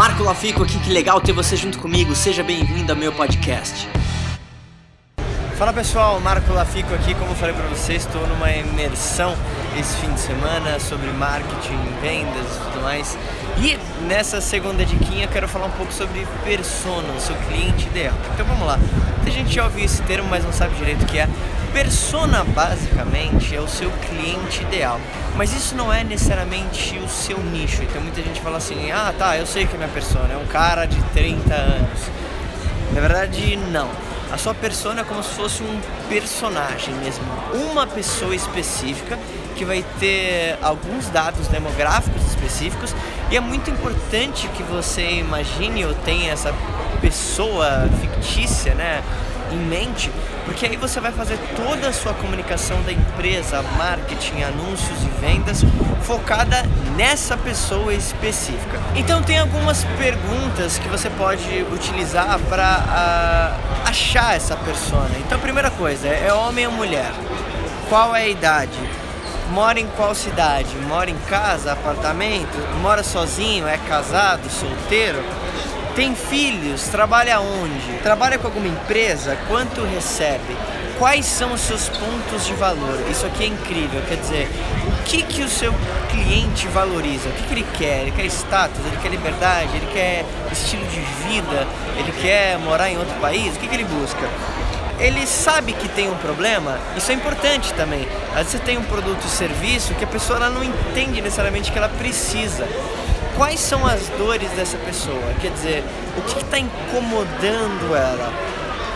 Marco Lafico aqui, que legal ter você junto comigo. Seja bem-vindo ao meu podcast. Fala pessoal, Marco Lafico aqui, como eu falei para vocês, estou numa imersão esse fim de semana sobre marketing, vendas e tudo mais. E nessa segunda diquinha eu quero falar um pouco sobre persona, o seu cliente ideal. Então vamos lá. Muita gente já ouviu esse termo, mas não sabe direito o que é. Persona basicamente é o seu cliente ideal. Mas isso não é necessariamente o seu nicho. Então muita gente fala assim: "Ah, tá, eu sei que é minha persona, é um cara de 30 anos". Na verdade, não a sua persona é como se fosse um personagem mesmo, uma pessoa específica que vai ter alguns dados demográficos específicos e é muito importante que você imagine ou tenha essa pessoa fictícia, né? Em mente, porque aí você vai fazer toda a sua comunicação da empresa, marketing, anúncios e vendas focada nessa pessoa específica. Então tem algumas perguntas que você pode utilizar para uh, ah, achar essa persona. Então primeira coisa é homem ou mulher? Qual é a idade? Mora em qual cidade? Mora em casa, apartamento? Mora sozinho? É casado? Solteiro? Tem filhos? Trabalha onde? Trabalha com alguma empresa? Quanto recebe? Quais são os seus pontos de valor? Isso aqui é incrível, quer dizer, o que, que o seu cliente valoriza? O que, que ele quer? Ele quer status? Ele quer liberdade? Ele quer estilo de vida? Ele quer morar em outro país? O que, que ele busca? ele sabe que tem um problema, isso é importante também. Às vezes você tem um produto ou serviço que a pessoa ela não entende necessariamente que ela precisa quais são as dores dessa pessoa? Quer dizer, o que está incomodando ela?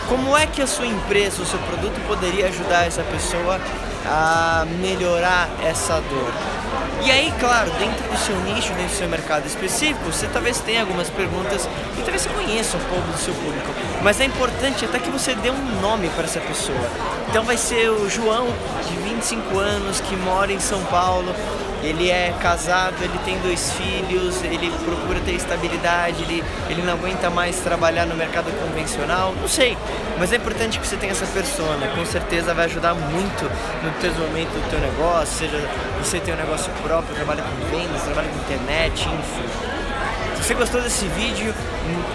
Como é que a sua empresa, o seu produto poderia ajudar essa pessoa a melhorar essa dor? E aí, claro, dentro do seu nicho, dentro do seu mercado específico, você talvez tenha algumas perguntas e talvez você conheça um pouco do seu público. Mas é importante até que você dê um nome para essa pessoa. Então vai ser o João, de 25 anos, que mora em São Paulo ele é casado, ele tem dois filhos, ele procura ter estabilidade, ele, ele não aguenta mais trabalhar no mercado convencional, não sei. Mas é importante que você tenha essa persona, com certeza vai ajudar muito no desenvolvimento do teu negócio, seja você tem um negócio próprio, trabalha com vendas, trabalha com internet, enfim. Se você gostou desse vídeo,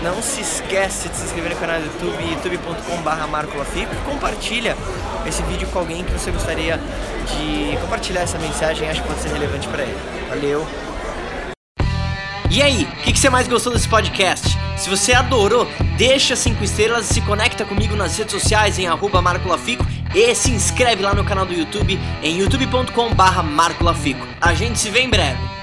não se esquece de se inscrever no canal do YouTube, youtube.com.br marcolafico compartilha esse vídeo com alguém que você gostaria de compartilhar essa mensagem, acho que pode ser relevante para ele. Valeu! E aí, o que, que, você mais gostou desse podcast? Se você adorou, deixa 5 estrelas e se conecta comigo nas redes sociais em arroba marcolafico e se inscreve lá no canal do YouTube em youtube.com barra. A gente se vê em breve.